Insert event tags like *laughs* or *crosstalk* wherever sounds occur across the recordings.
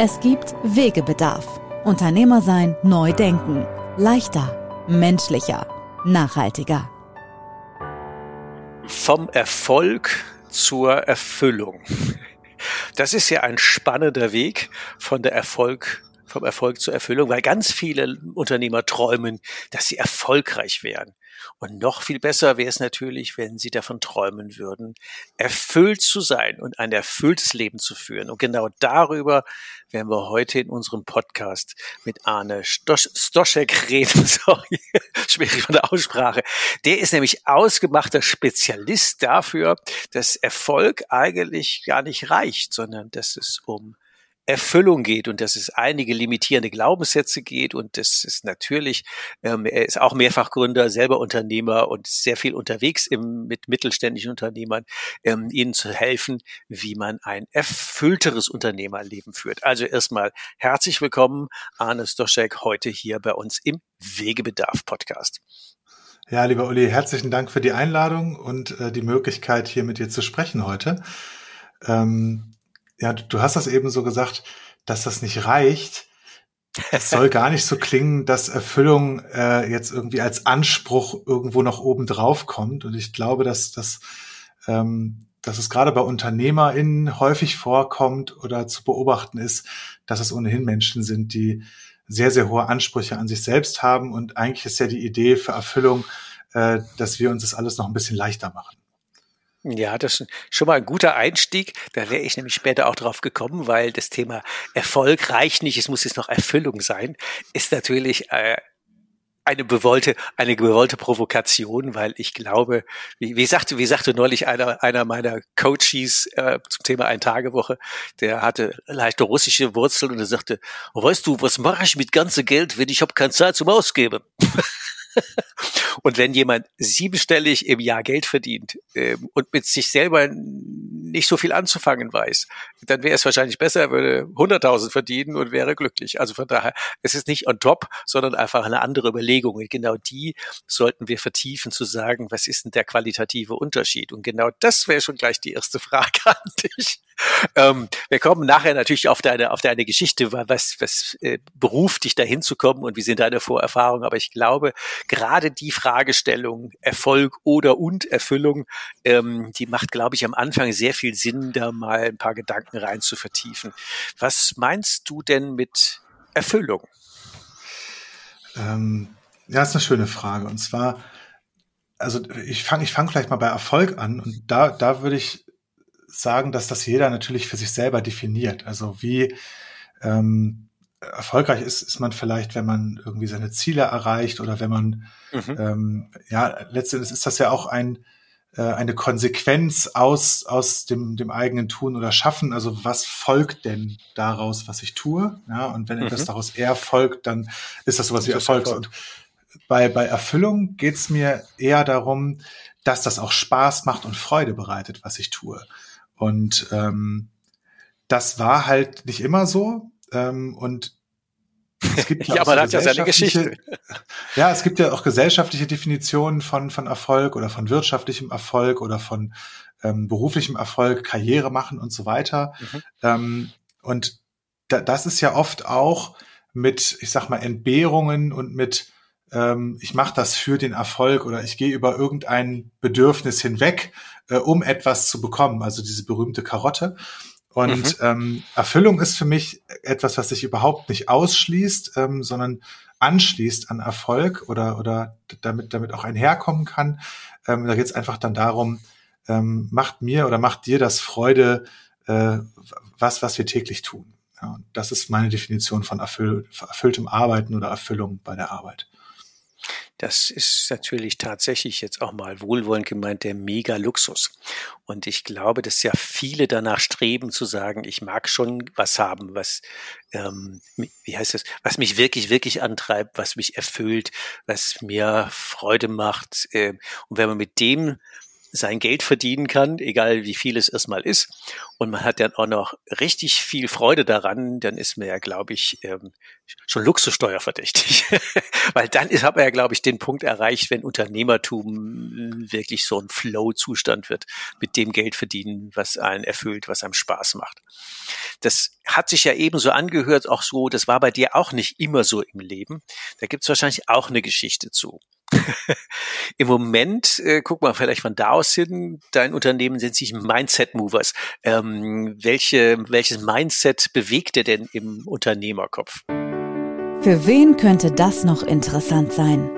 Es gibt Wegebedarf. Unternehmer sein, neu denken. Leichter, menschlicher, nachhaltiger. Vom Erfolg zur Erfüllung. Das ist ja ein spannender Weg von der Erfolg vom Erfolg zur Erfüllung, weil ganz viele Unternehmer träumen, dass sie erfolgreich wären. Und noch viel besser wäre es natürlich, wenn sie davon träumen würden, erfüllt zu sein und ein erfülltes Leben zu führen. Und genau darüber werden wir heute in unserem Podcast mit Arne Stoschek reden. *laughs* Sorry, schwierig von der Aussprache. Der ist nämlich ausgemachter Spezialist dafür, dass Erfolg eigentlich gar nicht reicht, sondern dass es um Erfüllung geht und dass es einige limitierende Glaubenssätze geht und das ist natürlich, ähm, er ist auch Mehrfachgründer, selber Unternehmer und sehr viel unterwegs im, mit mittelständischen Unternehmern, ähm, ihnen zu helfen, wie man ein erfüllteres Unternehmerleben führt. Also erstmal herzlich willkommen, Arne Stoschek, heute hier bei uns im Wegebedarf Podcast. Ja, lieber Uli, herzlichen Dank für die Einladung und äh, die Möglichkeit, hier mit dir zu sprechen heute. Ähm, ja, du hast das eben so gesagt, dass das nicht reicht. Es soll *laughs* gar nicht so klingen, dass Erfüllung äh, jetzt irgendwie als Anspruch irgendwo noch oben drauf kommt. Und ich glaube, dass, dass, ähm, dass es gerade bei UnternehmerInnen häufig vorkommt oder zu beobachten ist, dass es ohnehin Menschen sind, die sehr, sehr hohe Ansprüche an sich selbst haben. Und eigentlich ist ja die Idee für Erfüllung, äh, dass wir uns das alles noch ein bisschen leichter machen. Ja, das ist schon mal ein guter Einstieg. Da wäre ich nämlich später auch drauf gekommen, weil das Thema Erfolg reicht nicht, es muss jetzt noch Erfüllung sein, ist natürlich äh, eine bewollte, eine gewollte Provokation, weil ich glaube, wie, wie sagte, wie sagte neulich einer, einer meiner Coaches äh, zum Thema Ein-Tage-Woche, der hatte leichte russische Wurzeln und er sagte, weißt du, was mache ich mit ganzem Geld, wenn ich habe keine Zeit zum Ausgeben? *laughs* und wenn jemand siebenstellig im Jahr Geld verdient ähm, und mit sich selber nicht so viel anzufangen weiß, dann wäre es wahrscheinlich besser, er würde 100.000 verdienen und wäre glücklich. Also von daher, es ist nicht on top, sondern einfach eine andere Überlegung. Und genau die sollten wir vertiefen, zu sagen, was ist denn der qualitative Unterschied? Und genau das wäre schon gleich die erste Frage *laughs* an dich. Ähm, wir kommen nachher natürlich auf deine, auf deine Geschichte, was, was äh, beruft dich dahin zu kommen und wie sind deine Vorerfahrungen. Aber ich glaube, gerade die Fragestellung Erfolg oder und Erfüllung, ähm, die macht, glaube ich, am Anfang sehr viel Sinn, da mal ein paar Gedanken rein zu vertiefen. Was meinst du denn mit Erfüllung? Ähm, ja, ist eine schöne Frage. Und zwar, also ich fange ich fang vielleicht mal bei Erfolg an und da, da würde ich sagen, dass das jeder natürlich für sich selber definiert. Also wie ähm, erfolgreich ist, ist man vielleicht, wenn man irgendwie seine Ziele erreicht oder wenn man, mhm. ähm, ja, letztendlich ist das ja auch ein, äh, eine Konsequenz aus, aus dem, dem eigenen Tun oder Schaffen. Also was folgt denn daraus, was ich tue? Ja, und wenn mhm. etwas daraus eher folgt, dann ist das sowas wie Erfolg. Und bei, bei Erfüllung geht es mir eher darum, dass das auch Spaß macht und Freude bereitet, was ich tue. Und ähm, das war halt nicht immer so. Ähm, und es gibt ja, *laughs* ja aber so hat ja seine Geschichte. Ja, es gibt ja auch gesellschaftliche Definitionen von, von Erfolg oder von wirtschaftlichem Erfolg oder von ähm, beruflichem Erfolg, Karriere machen und so weiter. Mhm. Ähm, und da, das ist ja oft auch mit, ich sag mal, Entbehrungen und mit ähm, ich mache das für den Erfolg oder ich gehe über irgendein Bedürfnis hinweg, äh, um etwas zu bekommen, also diese berühmte Karotte. Und mhm. ähm, Erfüllung ist für mich etwas, was sich überhaupt nicht ausschließt, ähm, sondern anschließt an Erfolg oder, oder damit, damit auch einherkommen kann. Ähm, da geht es einfach dann darum, ähm, macht mir oder macht dir das Freude, äh, was, was wir täglich tun. Ja, und das ist meine Definition von erfüll, erfülltem Arbeiten oder Erfüllung bei der Arbeit. Das ist natürlich tatsächlich jetzt auch mal wohlwollend gemeint der Mega-Luxus. Und ich glaube, dass ja viele danach streben zu sagen, ich mag schon was haben, was, ähm, wie heißt das, was mich wirklich, wirklich antreibt, was mich erfüllt, was mir Freude macht. Äh, und wenn man mit dem sein Geld verdienen kann, egal wie viel es erstmal ist. Und man hat dann auch noch richtig viel Freude daran, dann ist man ja, glaube ich, ähm, schon luxussteuerverdächtig. *laughs* Weil dann ist, hat man ja, glaube ich, den Punkt erreicht, wenn Unternehmertum wirklich so ein Flow-Zustand wird, mit dem Geld verdienen, was einen erfüllt, was einem Spaß macht. Das hat sich ja ebenso angehört, auch so, das war bei dir auch nicht immer so im Leben. Da gibt es wahrscheinlich auch eine Geschichte zu. Im Moment, äh, guck mal, vielleicht von da aus hin, dein Unternehmen sind sich Mindset Movers. Ähm, welche, welches Mindset bewegt ihr denn im Unternehmerkopf? Für wen könnte das noch interessant sein?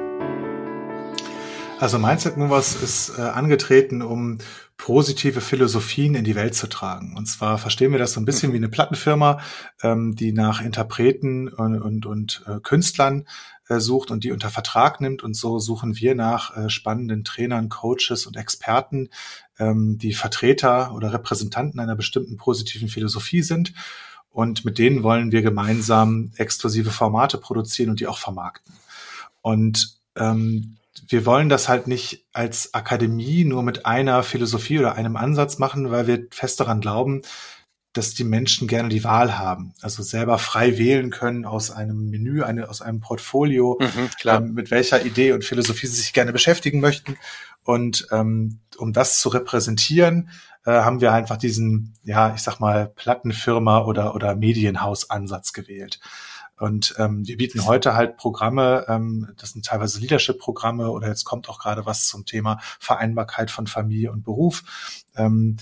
Also Mindset Movers ist äh, angetreten, um positive Philosophien in die Welt zu tragen. Und zwar verstehen wir das so ein bisschen mhm. wie eine Plattenfirma, ähm, die nach Interpreten und, und, und äh, Künstlern äh, sucht und die unter Vertrag nimmt. Und so suchen wir nach äh, spannenden Trainern, Coaches und Experten, ähm, die Vertreter oder Repräsentanten einer bestimmten positiven Philosophie sind. Und mit denen wollen wir gemeinsam exklusive Formate produzieren und die auch vermarkten. Und ähm, wir wollen das halt nicht als Akademie nur mit einer Philosophie oder einem Ansatz machen, weil wir fest daran glauben, dass die Menschen gerne die Wahl haben, also selber frei wählen können aus einem Menü, eine, aus einem Portfolio, mhm, ähm, mit welcher Idee und Philosophie sie sich gerne beschäftigen möchten. Und ähm, um das zu repräsentieren, äh, haben wir einfach diesen, ja, ich sag mal, Plattenfirma oder, oder Medienhaus-Ansatz gewählt. Und ähm, wir bieten heute halt Programme, ähm, das sind teilweise Leadership-Programme oder jetzt kommt auch gerade was zum Thema Vereinbarkeit von Familie und Beruf. Ähm,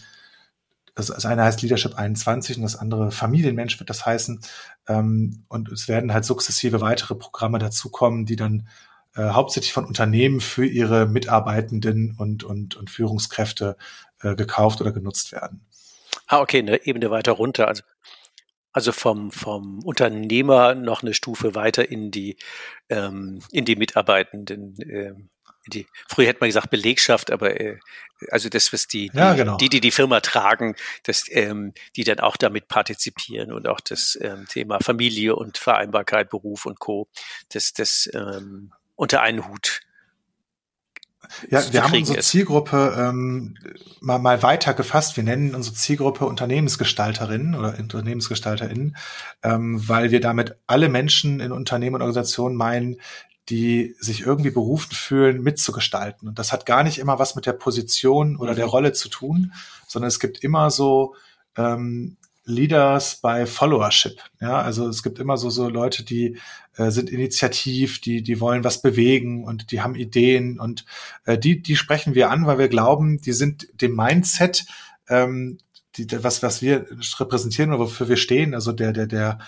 das, das eine heißt Leadership 21 und das andere Familienmensch wird das heißen. Ähm, und es werden halt sukzessive weitere Programme dazukommen, die dann äh, hauptsächlich von Unternehmen für ihre Mitarbeitenden und, und, und Führungskräfte äh, gekauft oder genutzt werden. Ah, okay, eine Ebene weiter runter. Also also vom, vom Unternehmer noch eine Stufe weiter in die, ähm, in die Mitarbeitenden. Ähm, die, früher hätte man gesagt Belegschaft, aber äh, also das, was die, ja, genau. die, die die Firma tragen, das, ähm, die dann auch damit partizipieren und auch das ähm, Thema Familie und Vereinbarkeit, Beruf und Co. das, das ähm, unter einen Hut ja, wir haben unsere. Zielgruppe ähm, mal, mal weiter gefasst. Wir nennen unsere Zielgruppe Unternehmensgestalterinnen oder Unternehmensgestalterinnen, ähm, weil wir damit alle Menschen in Unternehmen und Organisationen meinen, die sich irgendwie berufen fühlen, mitzugestalten. Und das hat gar nicht immer was mit der Position oder mhm. der Rolle zu tun, sondern es gibt immer so ähm, Leaders by Followership. Ja, also es gibt immer so, so Leute, die äh, sind initiativ, die, die wollen was bewegen und die haben Ideen und äh, die, die sprechen wir an, weil wir glauben, die sind dem Mindset, ähm, die, was, was wir repräsentieren oder wofür wir stehen, also der, der, der,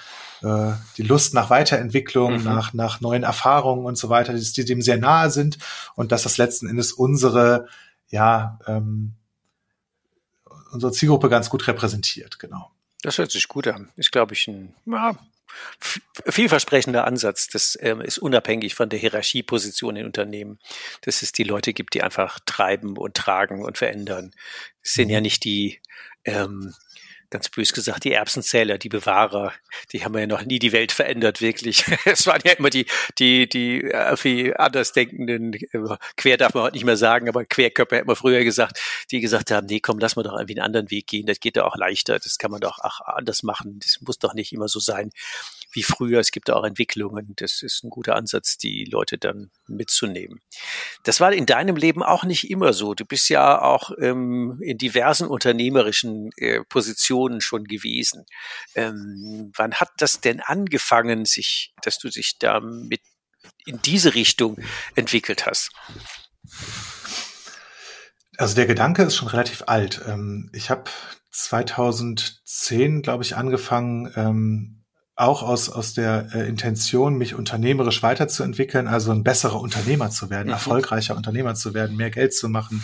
äh, die Lust nach Weiterentwicklung, mhm. nach, nach neuen Erfahrungen und so weiter, die, die dem sehr nahe sind und dass das letzten Endes unsere, ja, ähm, unsere Zielgruppe ganz gut repräsentiert, genau. Das hört sich gut an. Ist, glaube ich, ein ja, vielversprechender Ansatz. Das ähm, ist unabhängig von der Hierarchieposition in Unternehmen, dass es die Leute gibt, die einfach treiben und tragen und verändern. Es sind ja mhm. nicht die ähm, ganz bös gesagt, die Erbsenzähler, die Bewahrer, die haben ja noch nie die Welt verändert, wirklich. *laughs* es waren ja immer die, die, die irgendwie andersdenkenden, äh, quer darf man heute nicht mehr sagen, aber Querkörper hat man früher gesagt, die gesagt haben, nee, komm, lass mal doch irgendwie einen anderen Weg gehen, das geht doch auch leichter, das kann man doch auch anders machen, das muss doch nicht immer so sein wie früher. Es gibt auch Entwicklungen. Das ist ein guter Ansatz, die Leute dann mitzunehmen. Das war in deinem Leben auch nicht immer so. Du bist ja auch ähm, in diversen unternehmerischen äh, Positionen schon gewesen. Ähm, wann hat das denn angefangen, sich, dass du dich da mit in diese Richtung entwickelt hast? Also der Gedanke ist schon relativ alt. Ähm, ich habe 2010, glaube ich, angefangen, ähm, auch aus, aus der äh, Intention, mich unternehmerisch weiterzuentwickeln, also ein besserer Unternehmer zu werden, mhm. erfolgreicher Unternehmer zu werden, mehr Geld zu machen,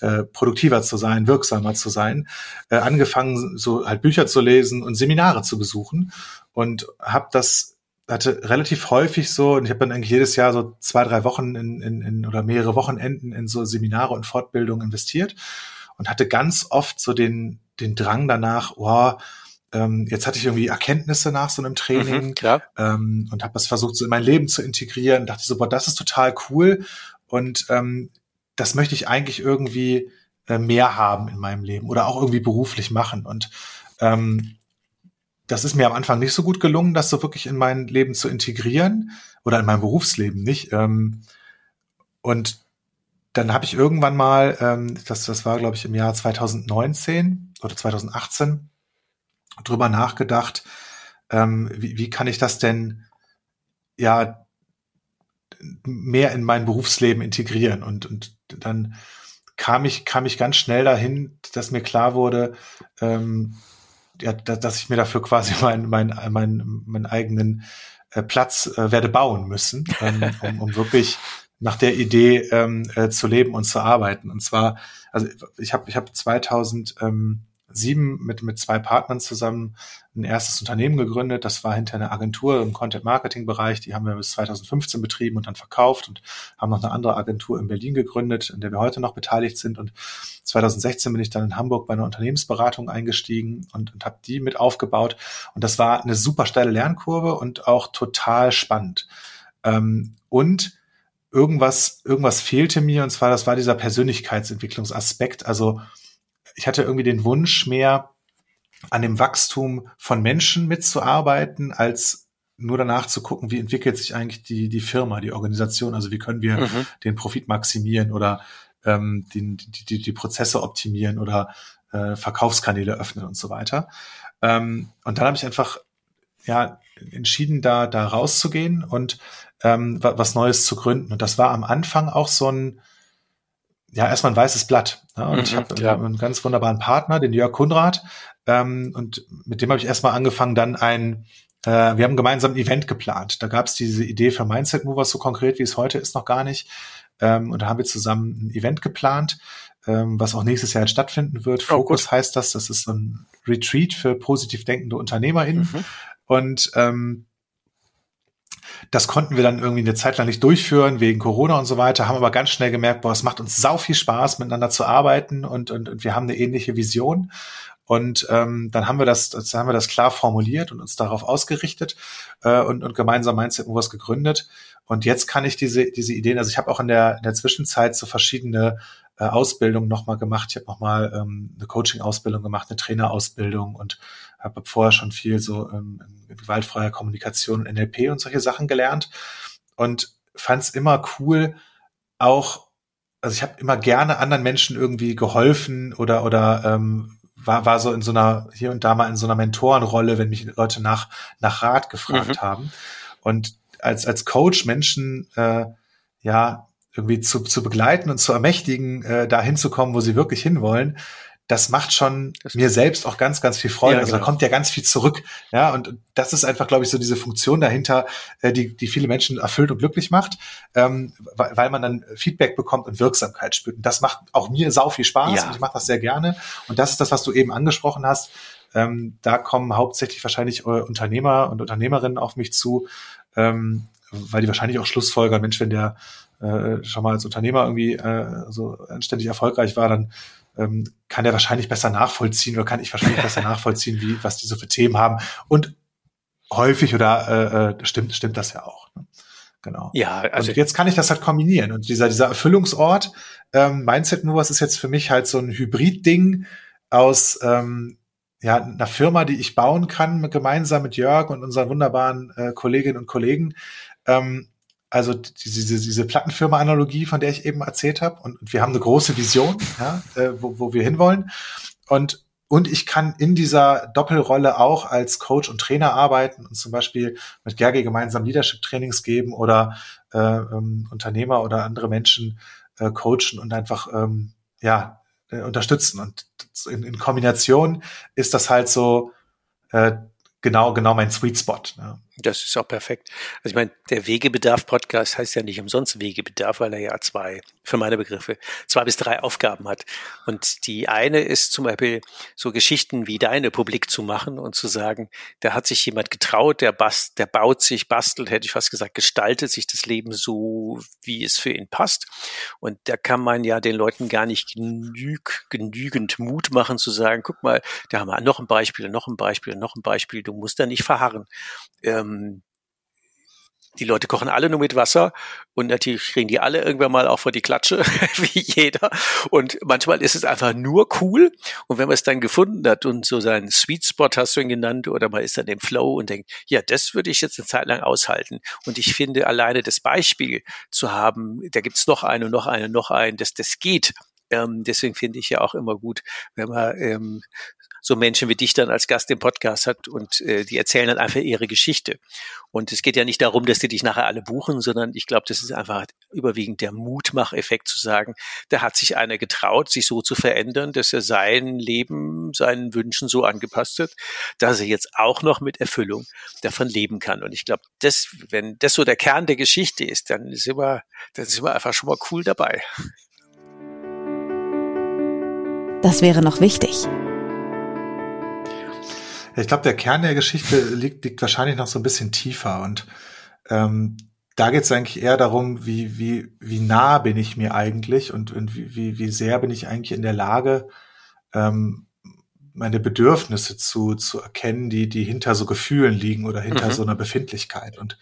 äh, produktiver zu sein, wirksamer zu sein, äh, angefangen, so halt Bücher zu lesen und Seminare zu besuchen und habe das hatte relativ häufig so, und ich habe dann eigentlich jedes Jahr so zwei, drei Wochen in, in, in oder mehrere Wochenenden in so Seminare und Fortbildungen investiert und hatte ganz oft so den, den Drang danach, oh, ähm, jetzt hatte ich irgendwie Erkenntnisse nach so einem Training mhm, ähm, und habe das versucht, so in mein Leben zu integrieren. Dachte so, boah, das ist total cool und ähm, das möchte ich eigentlich irgendwie äh, mehr haben in meinem Leben oder auch irgendwie beruflich machen. Und ähm, das ist mir am Anfang nicht so gut gelungen, das so wirklich in mein Leben zu integrieren oder in mein Berufsleben nicht. Ähm, und dann habe ich irgendwann mal, ähm, das, das war glaube ich im Jahr 2019 oder 2018, drüber nachgedacht, ähm, wie, wie kann ich das denn ja mehr in mein Berufsleben integrieren und, und dann kam ich, kam ich ganz schnell dahin, dass mir klar wurde, ähm, ja, dass ich mir dafür quasi *laughs* meinen mein, mein, mein eigenen äh, Platz äh, werde bauen müssen, ähm, um, um wirklich nach der Idee ähm, äh, zu leben und zu arbeiten. Und zwar, also ich habe ich hab 2000 ähm, sieben mit, mit zwei Partnern zusammen ein erstes Unternehmen gegründet. Das war hinter einer Agentur im Content-Marketing-Bereich. Die haben wir bis 2015 betrieben und dann verkauft und haben noch eine andere Agentur in Berlin gegründet, in der wir heute noch beteiligt sind. Und 2016 bin ich dann in Hamburg bei einer Unternehmensberatung eingestiegen und, und habe die mit aufgebaut. Und das war eine super steile Lernkurve und auch total spannend. Ähm, und irgendwas, irgendwas fehlte mir, und zwar das war dieser Persönlichkeitsentwicklungsaspekt. Also ich hatte irgendwie den Wunsch, mehr an dem Wachstum von Menschen mitzuarbeiten, als nur danach zu gucken, wie entwickelt sich eigentlich die, die Firma, die Organisation, also wie können wir mhm. den Profit maximieren oder ähm, die, die, die, Prozesse optimieren oder äh, Verkaufskanäle öffnen und so weiter. Ähm, und dann habe ich einfach ja entschieden, da, da rauszugehen und ähm, was Neues zu gründen. Und das war am Anfang auch so ein, ja, erstmal ein weißes Blatt. Ja, und mhm, ich habe ja. einen ganz wunderbaren Partner, den Jörg Kunrad. Ähm, und mit dem habe ich erstmal angefangen, dann ein, äh, wir haben gemeinsam ein Event geplant. Da gab es diese Idee für Mindset Movers so konkret, wie es heute ist, noch gar nicht. Ähm, und da haben wir zusammen ein Event geplant, ähm, was auch nächstes Jahr stattfinden wird. Oh, Fokus gut. heißt das, das ist so ein Retreat für positiv denkende UnternehmerInnen. Mhm. Und ähm, das konnten wir dann irgendwie eine Zeit lang nicht durchführen, wegen Corona und so weiter, haben aber ganz schnell gemerkt, boah, es macht uns sau viel Spaß, miteinander zu arbeiten und, und, und wir haben eine ähnliche Vision. Und ähm, dann haben wir das, das haben wir das klar formuliert und uns darauf ausgerichtet äh, und, und gemeinsam Mindset Movers gegründet. Und jetzt kann ich diese, diese Ideen, also ich habe auch in der, in der Zwischenzeit so verschiedene äh, Ausbildungen nochmal gemacht. Ich habe nochmal ähm, eine Coaching-Ausbildung gemacht, eine Trainerausbildung und habe vorher schon viel so ähm, gewaltfreier Kommunikation und NLP und solche Sachen gelernt und fand es immer cool, auch, also ich habe immer gerne anderen Menschen irgendwie geholfen oder oder ähm, war, war so in so einer, hier und da mal in so einer Mentorenrolle, wenn mich Leute nach, nach Rat gefragt mhm. haben. Und als, als Coach Menschen äh, ja irgendwie zu, zu begleiten und zu ermächtigen, äh, da hinzukommen, wo sie wirklich hinwollen, das macht schon das mir selbst auch ganz, ganz viel Freude. Ja, also genau. da kommt ja ganz viel zurück. Ja, und das ist einfach, glaube ich, so diese Funktion dahinter, äh, die, die viele Menschen erfüllt und glücklich macht, ähm, weil, weil man dann Feedback bekommt und Wirksamkeit spürt. Und das macht auch mir sau viel Spaß ja. und ich mache das sehr gerne. Und das ist das, was du eben angesprochen hast. Ähm, da kommen hauptsächlich wahrscheinlich Unternehmer und Unternehmerinnen auf mich zu, ähm, weil die wahrscheinlich auch Schlussfolgern, Mensch, wenn der äh, schon mal als Unternehmer irgendwie äh, so anständig erfolgreich war, dann ähm, kann er wahrscheinlich besser nachvollziehen oder kann ich wahrscheinlich besser *laughs* nachvollziehen, wie was die so für Themen haben. Und häufig oder äh, äh, stimmt stimmt das ja auch. Ne? Genau. Ja, also und jetzt kann ich das halt kombinieren und dieser dieser Erfüllungsort ähm, Mindset Movers ist jetzt für mich halt so ein Hybrid-Ding aus ähm, ja einer Firma, die ich bauen kann gemeinsam mit Jörg und unseren wunderbaren äh, Kolleginnen und Kollegen. Ähm, also diese, diese Plattenfirma-Analogie, von der ich eben erzählt habe. Und, und wir haben eine große Vision, ja, äh, wo, wo wir hinwollen. Und, und ich kann in dieser Doppelrolle auch als Coach und Trainer arbeiten und zum Beispiel mit Gergi gemeinsam Leadership-Trainings geben oder äh, ähm, Unternehmer oder andere Menschen äh, coachen und einfach ähm, ja, äh, unterstützen. Und in, in, Kombination ist das halt so äh, genau, genau mein Sweet Spot. Ne? Das ist auch perfekt. Also ich meine, der Wegebedarf-Podcast heißt ja nicht umsonst Wegebedarf, weil er ja zwei, für meine Begriffe, zwei bis drei Aufgaben hat. Und die eine ist zum Beispiel so Geschichten wie deine publik zu machen und zu sagen, da hat sich jemand getraut, der bast, der baut sich, bastelt, hätte ich fast gesagt, gestaltet sich das Leben so, wie es für ihn passt. Und da kann man ja den Leuten gar nicht genüg, genügend Mut machen zu sagen, guck mal, da haben wir noch ein Beispiel, noch ein Beispiel, noch ein Beispiel, du musst da nicht verharren. Ähm, ähm, die Leute kochen alle nur mit Wasser und natürlich kriegen die alle irgendwann mal auch vor die Klatsche, *laughs* wie jeder. Und manchmal ist es einfach nur cool. Und wenn man es dann gefunden hat und so seinen Sweet Spot hast du ihn genannt oder man ist dann im Flow und denkt, ja, das würde ich jetzt eine Zeit lang aushalten. Und ich finde alleine das Beispiel zu haben, da gibt's noch eine, noch eine, noch einen, dass das geht. Ähm, deswegen finde ich ja auch immer gut, wenn man ähm, so Menschen wie dich dann als Gast im Podcast hat und äh, die erzählen dann einfach ihre Geschichte. Und es geht ja nicht darum, dass die dich nachher alle buchen, sondern ich glaube, das ist einfach überwiegend der Mutmacheffekt zu sagen, da hat sich einer getraut, sich so zu verändern, dass er sein Leben, seinen Wünschen so angepasst hat, dass er jetzt auch noch mit Erfüllung davon leben kann. Und ich glaube, das, wenn das so der Kern der Geschichte ist, dann sind wir, dann sind wir einfach schon mal cool dabei. Das wäre noch wichtig. Ich glaube, der Kern der Geschichte liegt, liegt wahrscheinlich noch so ein bisschen tiefer und ähm, da geht es eigentlich eher darum, wie, wie, wie nah bin ich mir eigentlich und, und wie, wie sehr bin ich eigentlich in der Lage, ähm, meine Bedürfnisse zu, zu erkennen, die, die hinter so Gefühlen liegen oder hinter mhm. so einer Befindlichkeit. Und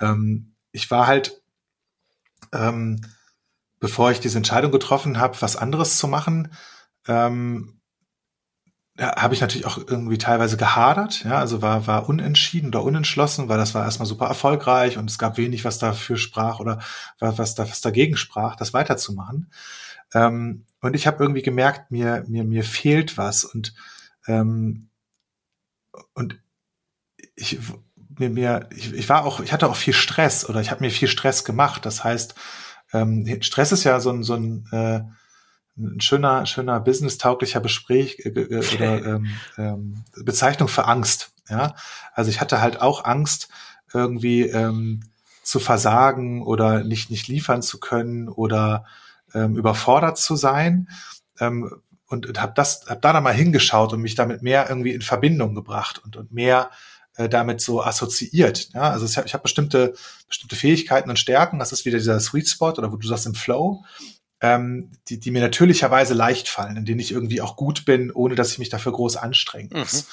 ähm, ich war halt, ähm, bevor ich diese Entscheidung getroffen habe, was anderes zu machen, ähm, ja, habe ich natürlich auch irgendwie teilweise gehadert, ja, also war, war unentschieden oder unentschlossen, weil das war erstmal super erfolgreich und es gab wenig, was dafür sprach oder was, da, was dagegen sprach, das weiterzumachen. Ähm, und ich habe irgendwie gemerkt, mir, mir, mir fehlt was und, ähm, und ich, mir, mir, ich, ich war auch, ich hatte auch viel Stress oder ich habe mir viel Stress gemacht. Das heißt, ähm, Stress ist ja so ein, so ein äh, ein schöner, schöner business-tauglicher Gespräch äh, äh, oder *laughs* ähm, ähm, Bezeichnung für Angst. Ja, also ich hatte halt auch Angst, irgendwie ähm, zu versagen oder nicht nicht liefern zu können oder ähm, überfordert zu sein. Ähm, und, und habe das, hab da dann mal hingeschaut und mich damit mehr irgendwie in Verbindung gebracht und, und mehr äh, damit so assoziiert. Ja, also ich habe ich hab bestimmte bestimmte Fähigkeiten und Stärken. Das ist wieder dieser Sweet Spot oder wo du sagst im Flow ähm, die, die mir natürlicherweise leicht fallen, in denen ich irgendwie auch gut bin, ohne dass ich mich dafür groß anstrengen muss. Mhm.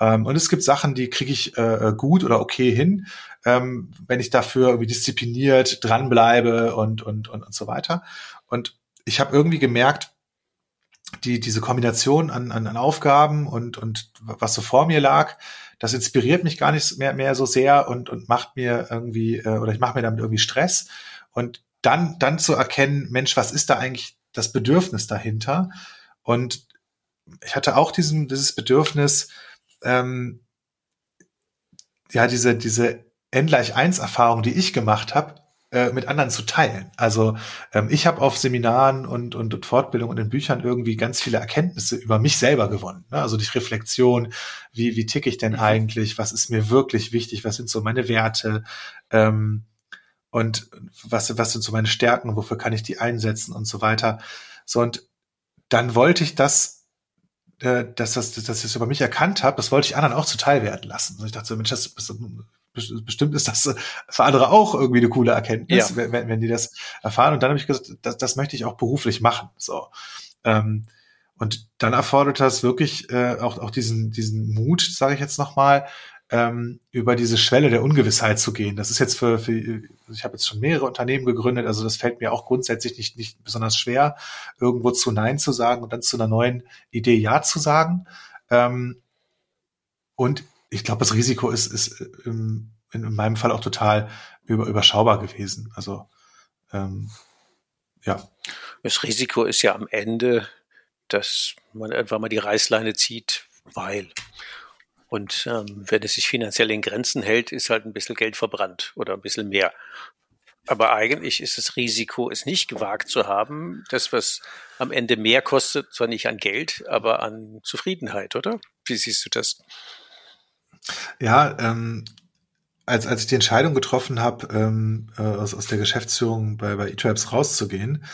Ähm, und es gibt Sachen, die kriege ich äh, äh, gut oder okay hin, ähm, wenn ich dafür irgendwie diszipliniert dranbleibe und, und, und, und so weiter. Und ich habe irgendwie gemerkt, die, diese Kombination an, an, an Aufgaben und, und was so vor mir lag, das inspiriert mich gar nicht mehr, mehr so sehr und, und macht mir irgendwie, äh, oder ich mache mir damit irgendwie Stress. Und dann, dann zu erkennen, Mensch, was ist da eigentlich das Bedürfnis dahinter? Und ich hatte auch diesen, dieses Bedürfnis, ähm, ja, diese, diese N gleich eins Erfahrung, die ich gemacht habe, äh, mit anderen zu teilen. Also ähm, ich habe auf Seminaren und, und, und Fortbildungen und in Büchern irgendwie ganz viele Erkenntnisse über mich selber gewonnen. Ne? Also durch Reflexion, wie, wie ticke ich denn mhm. eigentlich, was ist mir wirklich wichtig, was sind so meine Werte, ähm, und was, was sind so meine Stärken, wofür kann ich die einsetzen und so weiter. So, und dann wollte ich das, äh, dass, das, dass ich das über mich erkannt habe, das wollte ich anderen auch zuteil werden lassen. Und ich dachte so, Mensch, das, bestimmt ist das für andere auch irgendwie eine coole Erkenntnis, ja. wenn, wenn die das erfahren. Und dann habe ich gesagt, das, das möchte ich auch beruflich machen. So. Ähm, und dann erfordert das wirklich äh, auch, auch diesen, diesen Mut, sage ich jetzt nochmal, ähm, über diese Schwelle der Ungewissheit zu gehen. Das ist jetzt für, für ich habe jetzt schon mehrere Unternehmen gegründet, also das fällt mir auch grundsätzlich nicht, nicht besonders schwer, irgendwo zu Nein zu sagen und dann zu einer neuen Idee Ja zu sagen. Ähm, und ich glaube, das Risiko ist, ist im, in meinem Fall auch total über, überschaubar gewesen. Also ähm, ja. Das Risiko ist ja am Ende, dass man irgendwann mal die Reißleine zieht, weil und ähm, wenn es sich finanziell in Grenzen hält, ist halt ein bisschen Geld verbrannt oder ein bisschen mehr. Aber eigentlich ist das Risiko, es nicht gewagt zu haben, das, was am Ende mehr kostet, zwar nicht an Geld, aber an Zufriedenheit, oder? Wie siehst du das? Ja, ähm, als, als ich die Entscheidung getroffen habe, ähm, äh, aus, aus der Geschäftsführung bei, bei eTribes rauszugehen,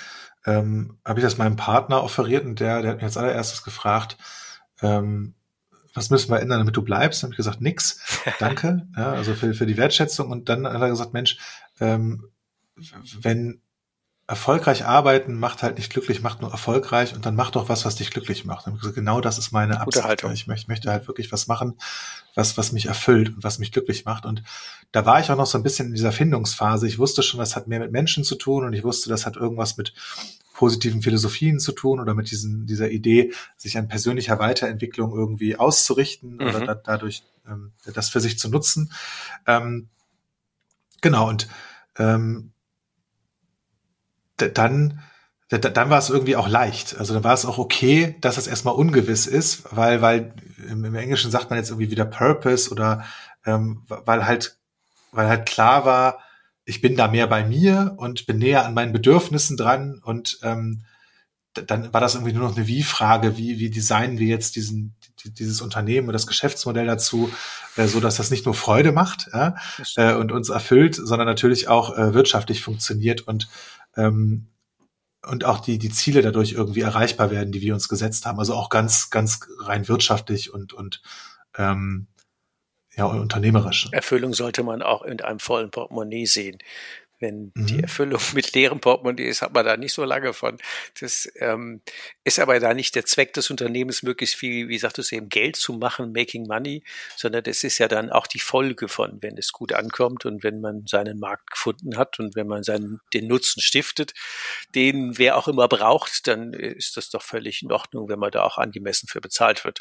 ähm, habe ich das meinem Partner offeriert und der, der hat mich als allererstes gefragt, ähm, was müssen wir ändern, damit du bleibst? Dann habe ich gesagt, nix, *laughs* danke, ja, also für, für die Wertschätzung. Und dann hat er gesagt, Mensch, ähm, wenn erfolgreich arbeiten macht halt nicht glücklich, macht nur erfolgreich und dann mach doch was, was dich glücklich macht. Gesagt, genau das ist meine Absicht. Ich möchte, möchte halt wirklich was machen, was, was mich erfüllt und was mich glücklich macht. Und da war ich auch noch so ein bisschen in dieser Findungsphase. Ich wusste schon, das hat mehr mit Menschen zu tun und ich wusste, das hat irgendwas mit positiven Philosophien zu tun oder mit diesen, dieser Idee, sich an persönlicher Weiterentwicklung irgendwie auszurichten mhm. oder da, dadurch ähm, das für sich zu nutzen. Ähm, genau, und ähm, dann, dann war es irgendwie auch leicht. Also dann war es auch okay, dass es erstmal ungewiss ist, weil, weil im, Englischen sagt man jetzt irgendwie wieder Purpose oder ähm, weil halt, weil halt klar war, ich bin da mehr bei mir und bin näher an meinen Bedürfnissen dran und ähm, dann war das irgendwie nur noch eine Wie-Frage, wie, wie designen wir jetzt diesen, dieses Unternehmen und das Geschäftsmodell dazu, äh, so dass das nicht nur Freude macht äh, und uns erfüllt, sondern natürlich auch äh, wirtschaftlich funktioniert und ähm, und auch die, die Ziele dadurch irgendwie erreichbar werden, die wir uns gesetzt haben. Also auch ganz, ganz rein wirtschaftlich und, und ähm, ja, unternehmerisch. Erfüllung sollte man auch in einem vollen Portemonnaie sehen. Wenn mhm. die Erfüllung *laughs* mit leerem Portemonnaie ist, hat man da nicht so lange von. Das ähm, ist aber da nicht der Zweck des Unternehmens, möglichst viel, wie sagtest du eben, Geld zu machen, making money, sondern das ist ja dann auch die Folge von, wenn es gut ankommt und wenn man seinen Markt gefunden hat und wenn man seinen, den Nutzen stiftet, den wer auch immer braucht, dann ist das doch völlig in Ordnung, wenn man da auch angemessen für bezahlt wird.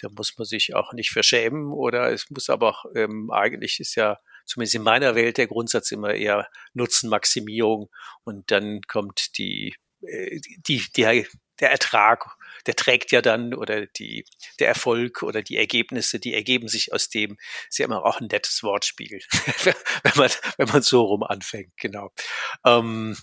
Da muss man sich auch nicht verschämen oder es muss aber auch, ähm, eigentlich ist ja zumindest in meiner Welt der Grundsatz immer eher Nutzenmaximierung und dann kommt die, äh, die, die, der Ertrag, der trägt ja dann oder die, der Erfolg oder die Ergebnisse, die ergeben sich aus dem, ist ja immer auch ein nettes Wortspiel, *laughs* wenn man, wenn man so rum anfängt, genau. Ähm,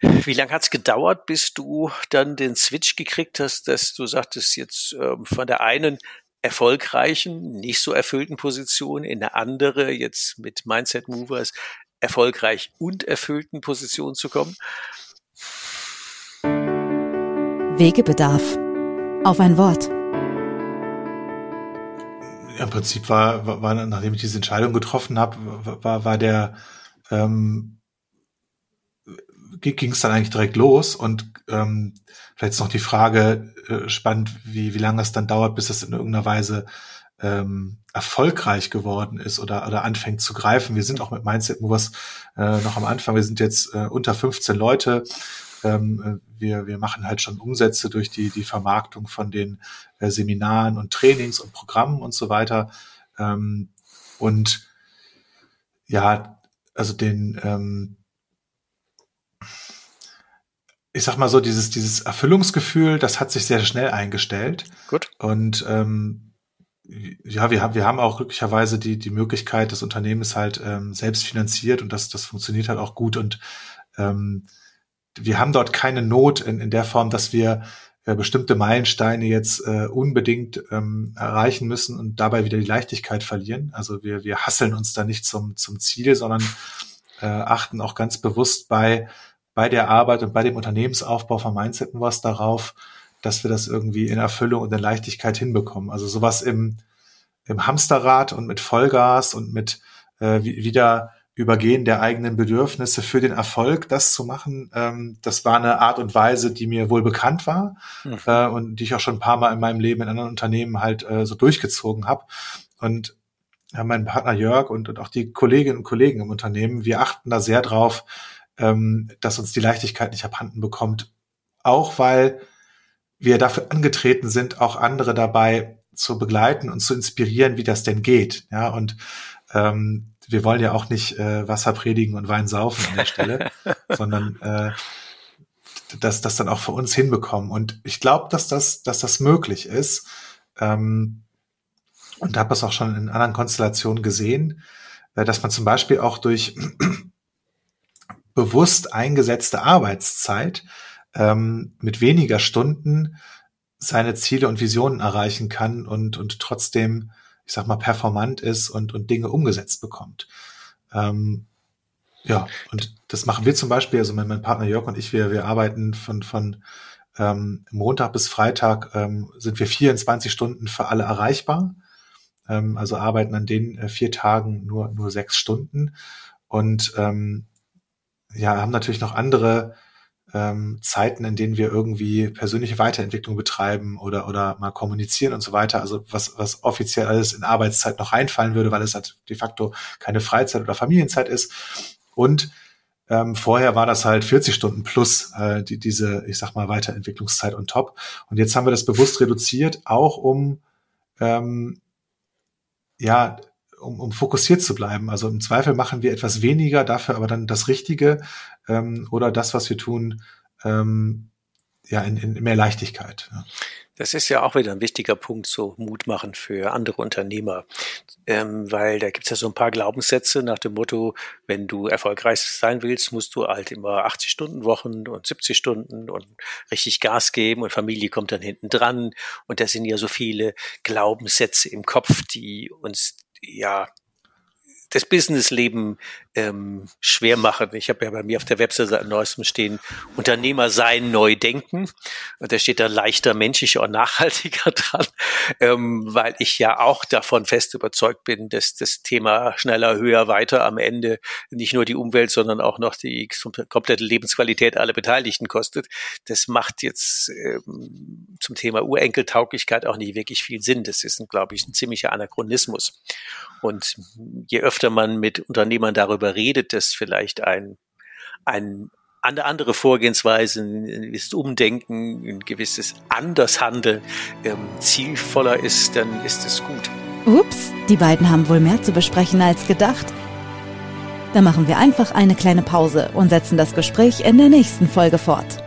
wie lange hat es gedauert, bis du dann den Switch gekriegt hast, dass du sagtest, jetzt ähm, von der einen erfolgreichen, nicht so erfüllten Position in eine andere, jetzt mit Mindset Movers, erfolgreich und erfüllten Position zu kommen? Wegebedarf. Auf ein Wort. Ja, Im Prinzip war, war, war, nachdem ich diese Entscheidung getroffen habe, war, war der ähm, ging es dann eigentlich direkt los und ähm, vielleicht noch die Frage äh, spannend, wie, wie lange es dann dauert, bis es in irgendeiner Weise ähm, erfolgreich geworden ist oder, oder anfängt zu greifen. Wir sind auch mit Mindset Movers äh, noch am Anfang. Wir sind jetzt äh, unter 15 Leute. Ähm, wir, wir machen halt schon Umsätze durch die, die Vermarktung von den äh, Seminaren und Trainings und Programmen und so weiter. Ähm, und ja, also den, ähm, ich sag mal so, dieses, dieses Erfüllungsgefühl, das hat sich sehr schnell eingestellt. Gut. Und ähm, ja, wir haben, wir haben auch glücklicherweise die, die Möglichkeit, das Unternehmen ist halt ähm, selbst finanziert und das, das funktioniert halt auch gut. Und ähm, wir haben dort keine Not in, in der Form, dass wir äh, bestimmte Meilensteine jetzt äh, unbedingt ähm, erreichen müssen und dabei wieder die Leichtigkeit verlieren. Also wir, wir hasseln uns da nicht zum, zum Ziel, sondern äh, achten auch ganz bewusst bei bei der Arbeit und bei dem Unternehmensaufbau von Mindset was darauf, dass wir das irgendwie in Erfüllung und in Leichtigkeit hinbekommen. Also sowas im, im Hamsterrad und mit Vollgas und mit äh, wieder Übergehen der eigenen Bedürfnisse für den Erfolg, das zu machen, ähm, das war eine Art und Weise, die mir wohl bekannt war mhm. äh, und die ich auch schon ein paar Mal in meinem Leben in anderen Unternehmen halt äh, so durchgezogen habe. Und ja, mein Partner Jörg und, und auch die Kolleginnen und Kollegen im Unternehmen, wir achten da sehr drauf, ähm, dass uns die Leichtigkeit nicht abhanden bekommt. Auch weil wir dafür angetreten sind, auch andere dabei zu begleiten und zu inspirieren, wie das denn geht. Ja, und ähm, wir wollen ja auch nicht äh, Wasser predigen und Wein saufen an der Stelle, *laughs* sondern äh, dass das dann auch für uns hinbekommen. Und ich glaube, dass das, dass das möglich ist. Ähm, und habe es auch schon in anderen Konstellationen gesehen, äh, dass man zum Beispiel auch durch bewusst eingesetzte Arbeitszeit ähm, mit weniger Stunden seine Ziele und Visionen erreichen kann und, und trotzdem, ich sag mal, performant ist und, und Dinge umgesetzt bekommt. Ähm, ja, und das machen wir zum Beispiel, also mein, mein Partner Jörg und ich, wir, wir arbeiten von, von ähm, Montag bis Freitag ähm, sind wir 24 Stunden für alle erreichbar. Ähm, also arbeiten an den äh, vier Tagen nur, nur sechs Stunden und ähm, ja, haben natürlich noch andere ähm, Zeiten, in denen wir irgendwie persönliche Weiterentwicklung betreiben oder, oder mal kommunizieren und so weiter. Also was, was offiziell alles in Arbeitszeit noch reinfallen würde, weil es halt de facto keine Freizeit oder Familienzeit ist. Und ähm, vorher war das halt 40 Stunden plus äh, die, diese, ich sag mal, Weiterentwicklungszeit on top. Und jetzt haben wir das bewusst reduziert, auch um ähm, ja um, um fokussiert zu bleiben. Also im Zweifel machen wir etwas weniger, dafür aber dann das Richtige ähm, oder das, was wir tun, ähm, ja, in, in mehr Leichtigkeit. Ja. Das ist ja auch wieder ein wichtiger Punkt, so Mut machen für andere Unternehmer. Ähm, weil da gibt's ja so ein paar Glaubenssätze nach dem Motto, wenn du erfolgreich sein willst, musst du halt immer 80 Stunden Wochen und 70 Stunden und richtig Gas geben und Familie kommt dann hinten dran. Und das sind ja so viele Glaubenssätze im Kopf, die uns ja das Businessleben ähm, schwer machen. Ich habe ja bei mir auf der Webseite am neuesten stehen, Unternehmer sein, neu denken. Und da steht da leichter, menschlicher und nachhaltiger *laughs* dran, ähm, weil ich ja auch davon fest überzeugt bin, dass das Thema schneller, höher, weiter am Ende nicht nur die Umwelt, sondern auch noch die komplette Lebensqualität aller Beteiligten kostet. Das macht jetzt ähm, zum Thema Urenkeltauglichkeit auch nicht wirklich viel Sinn. Das ist, glaube ich, ein ziemlicher Anachronismus. Und je öfter man mit Unternehmern darüber redet, dass vielleicht ein, ein eine andere Vorgehensweise, ein gewisses Umdenken, ein gewisses Andershandeln ähm, zielvoller ist, dann ist es gut. Ups, die beiden haben wohl mehr zu besprechen als gedacht. Da machen wir einfach eine kleine Pause und setzen das Gespräch in der nächsten Folge fort.